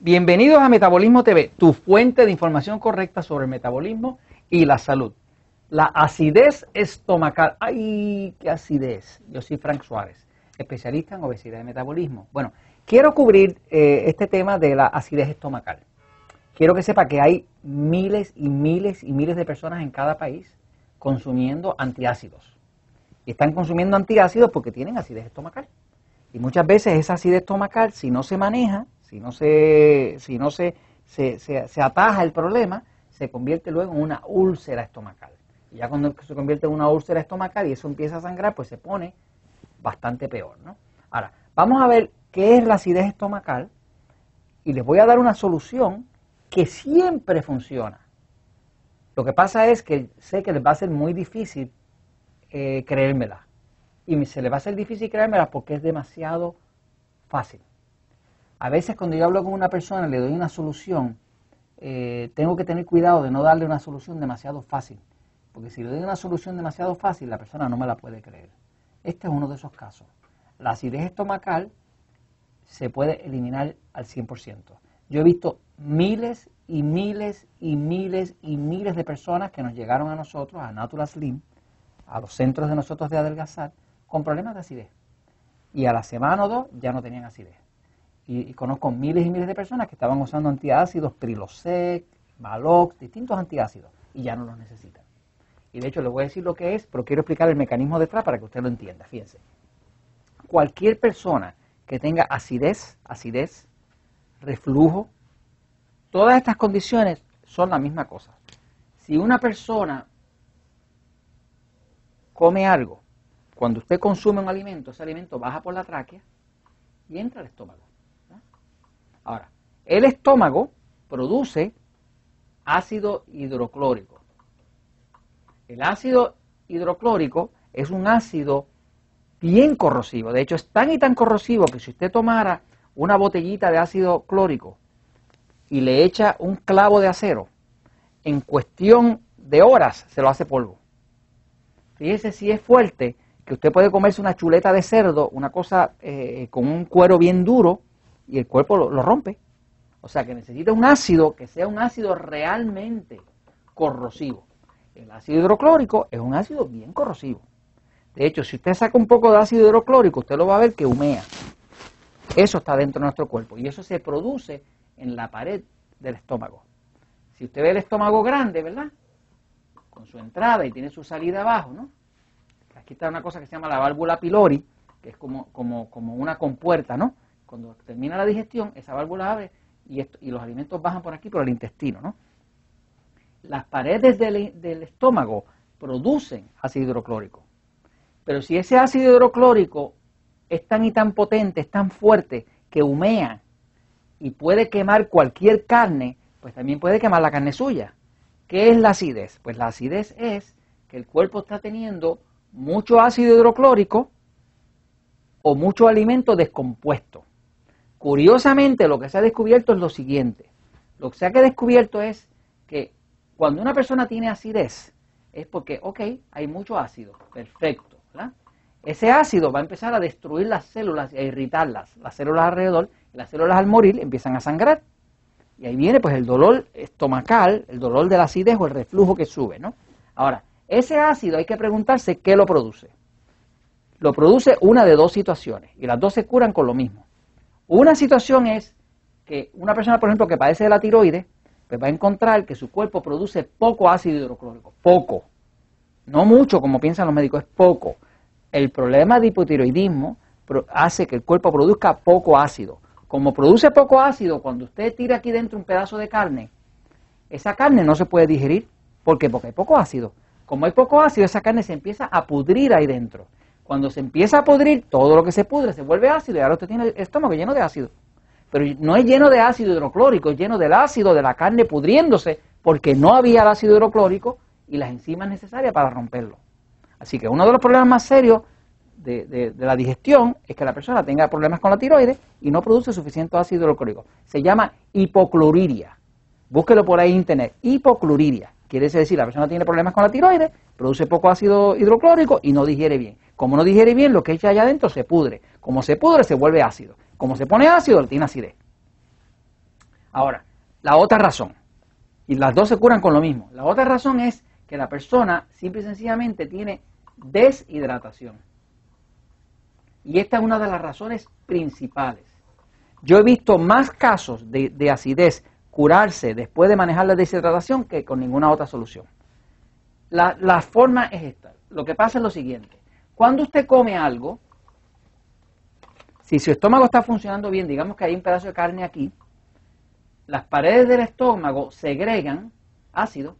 Bienvenidos a Metabolismo TV, tu fuente de información correcta sobre el metabolismo y la salud. La acidez estomacal. ¡Ay, qué acidez! Yo soy Frank Suárez, especialista en obesidad y metabolismo. Bueno, quiero cubrir eh, este tema de la acidez estomacal. Quiero que sepa que hay miles y miles y miles de personas en cada país consumiendo antiácidos. Y están consumiendo antiácidos porque tienen acidez estomacal. Y muchas veces esa acidez estomacal, si no se maneja, si no se, si no se, se, ataja el problema, se convierte luego en una úlcera estomacal. Y ya cuando se convierte en una úlcera estomacal y eso empieza a sangrar, pues se pone bastante peor. ¿no? Ahora, vamos a ver qué es la acidez estomacal y les voy a dar una solución que siempre funciona. Lo que pasa es que sé que les va a ser muy difícil eh, creérmela. Y se les va a ser difícil creérmela porque es demasiado fácil. A veces cuando yo hablo con una persona, le doy una solución, eh, tengo que tener cuidado de no darle una solución demasiado fácil. Porque si le doy una solución demasiado fácil, la persona no me la puede creer. Este es uno de esos casos. La acidez estomacal se puede eliminar al 100%. Yo he visto miles y miles y miles y miles de personas que nos llegaron a nosotros, a Natural Slim, a los centros de nosotros de adelgazar, con problemas de acidez. Y a la semana o dos ya no tenían acidez y, conozco miles y miles de personas que estaban usando antiácidos, Prilosec, Malox, distintos antiácidos, y ya no los necesitan. Y de hecho les voy a decir lo que es, pero quiero explicar el mecanismo detrás para que usted lo entienda. Fíjense. Cualquier persona que tenga acidez, acidez, reflujo, todas estas condiciones son la misma cosa. Si una persona come algo, cuando usted consume un alimento, ese alimento baja por la tráquea y entra al estómago. Ahora, el estómago produce ácido hidroclórico. El ácido hidroclórico es un ácido bien corrosivo. De hecho, es tan y tan corrosivo que si usted tomara una botellita de ácido clórico y le echa un clavo de acero, en cuestión de horas se lo hace polvo. Fíjese si es fuerte, que usted puede comerse una chuleta de cerdo, una cosa eh, con un cuero bien duro, y el cuerpo lo, rompe. O sea que necesita un ácido que sea un ácido realmente corrosivo. El ácido hidroclórico es un ácido bien corrosivo. De hecho, si usted saca un poco de ácido hidroclórico, usted lo va a ver que humea. Eso está dentro de nuestro cuerpo y eso se produce en la pared del estómago. Si usted ve el estómago grande, ¿verdad? Con su entrada y tiene su salida abajo, ¿no? Aquí está una cosa que se llama la válvula pylori, que es como, como, como una compuerta, ¿no? Cuando termina la digestión, esa válvula abre y, los alimentos bajan por aquí, por el intestino, ¿no? Las paredes del, del estómago producen ácido hidroclórico. Pero si ese ácido hidroclórico es tan y tan potente, es tan fuerte, que humea y puede quemar cualquier carne, pues también puede quemar la carne suya. ¿Qué es la acidez? Pues la acidez es que el cuerpo está teniendo mucho ácido hidroclórico o mucho alimento descompuesto. Curiosamente, lo que se ha descubierto es lo siguiente. Lo que se ha descubierto es que cuando una persona tiene acidez, es porque, ok, hay mucho ácido, perfecto. Ese ácido va a empezar a destruir las células y a irritarlas. Las células alrededor, las células al morir empiezan a sangrar. Y ahí viene pues el dolor estomacal, el dolor de la acidez o el reflujo que sube, ¿no? Ahora, ese ácido hay que preguntarse qué lo produce. Lo produce una de dos situaciones y las dos se curan con lo mismo. Una situación es que una persona, por ejemplo, que padece de la tiroides, pues va a encontrar que su cuerpo produce poco ácido hidroclórico, poco. No mucho como piensan los médicos, es poco. El problema de hipotiroidismo hace que el cuerpo produzca poco ácido. Como produce poco ácido, cuando usted tira aquí dentro un pedazo de carne, esa carne no se puede digerir. ¿Por qué? Porque hay poco ácido. Como hay poco ácido, esa carne se empieza a pudrir ahí dentro. Cuando se empieza a pudrir, todo lo que se pudre se vuelve ácido y ahora usted tiene el estómago lleno de ácido. Pero no es lleno de ácido hidroclórico, es lleno del ácido de la carne pudriéndose porque no había el ácido hidroclórico y las enzimas necesarias para romperlo. Así que uno de los problemas más serios de, la digestión es que la persona tenga problemas con la tiroides y no produce suficiente ácido hidroclórico. Se llama hipocloriria. Búsquelo por ahí en internet. Hipocloriria. Quiere decir, la persona tiene problemas con la tiroides, produce poco ácido hidroclórico y no digiere bien. Como no digiere bien, lo que echa allá adentro se pudre. Como se pudre, se vuelve ácido. Como se pone ácido, tiene acidez. Ahora, la otra razón, y las dos se curan con lo mismo, la otra razón es que la persona simple y sencillamente tiene deshidratación. Y esta es una de las razones principales. Yo he visto más casos de, acidez curarse después de manejar la deshidratación que con ninguna otra solución. La, la forma es esta. Lo que pasa es lo siguiente. Cuando usted come algo, si su estómago está funcionando bien, digamos que hay un pedazo de carne aquí, las paredes del estómago segregan ácido,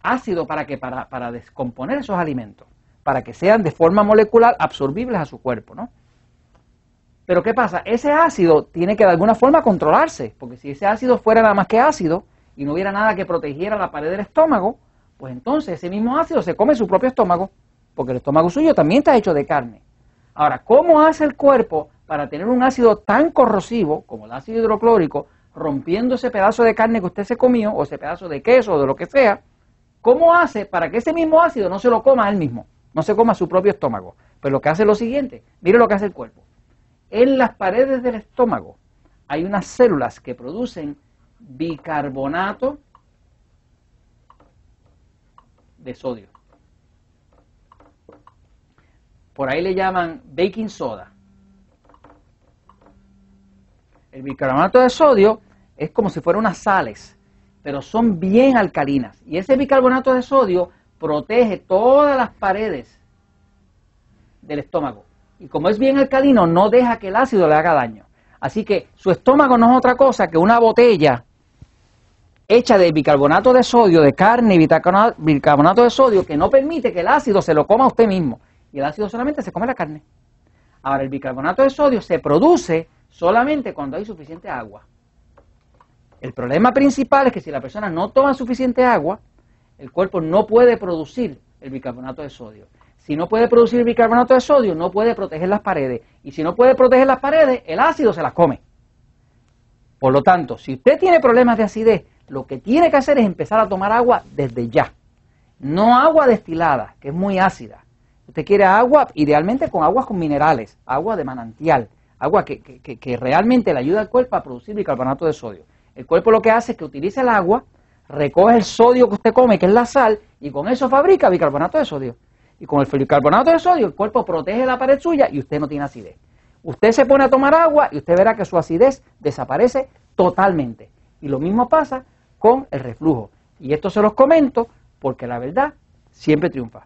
ácido para que para, para descomponer esos alimentos, para que sean de forma molecular absorbibles a su cuerpo, ¿no? Pero ¿qué pasa? Ese ácido tiene que de alguna forma controlarse, porque si ese ácido fuera nada más que ácido y no hubiera nada que protegiera la pared del estómago, pues entonces ese mismo ácido se come su propio estómago, porque el estómago suyo también está hecho de carne. Ahora, ¿cómo hace el cuerpo para tener un ácido tan corrosivo como el ácido hidroclórico, rompiendo ese pedazo de carne que usted se comió, o ese pedazo de queso, o de lo que sea? ¿Cómo hace para que ese mismo ácido no se lo coma él mismo? No se coma su propio estómago. Pero lo que hace es lo siguiente, mire lo que hace el cuerpo. En las paredes del estómago hay unas células que producen bicarbonato de sodio. Por ahí le llaman baking soda. El bicarbonato de sodio es como si fueran unas sales, pero son bien alcalinas. Y ese bicarbonato de sodio protege todas las paredes del estómago. Y como es bien alcalino, no deja que el ácido le haga daño. Así que su estómago no es otra cosa que una botella hecha de bicarbonato de sodio, de carne y bicarbonato de sodio, que no permite que el ácido se lo coma a usted mismo y el ácido solamente se come la carne. Ahora, el bicarbonato de sodio se produce solamente cuando hay suficiente agua. El problema principal es que si la persona no toma suficiente agua, el cuerpo no puede producir el bicarbonato de sodio. Si no puede producir el bicarbonato de sodio, no puede proteger las paredes. Y si no puede proteger las paredes, el ácido se las come. Por lo tanto, si usted tiene problemas de acidez, lo que tiene que hacer es empezar a tomar agua desde ya. No agua destilada, que es muy ácida. Usted quiere agua, idealmente con aguas con minerales, agua de manantial, agua que, que, realmente le ayuda al cuerpo a producir bicarbonato de sodio. El cuerpo lo que hace es que utiliza el agua, recoge el sodio que usted come, que es la sal, y con eso fabrica bicarbonato de sodio. Y con el bicarbonato de sodio el cuerpo protege la pared suya y usted no tiene acidez. Usted se pone a tomar agua y usted verá que su acidez desaparece totalmente. Y lo mismo pasa con el reflujo. Y esto se los comento porque la verdad siempre triunfa.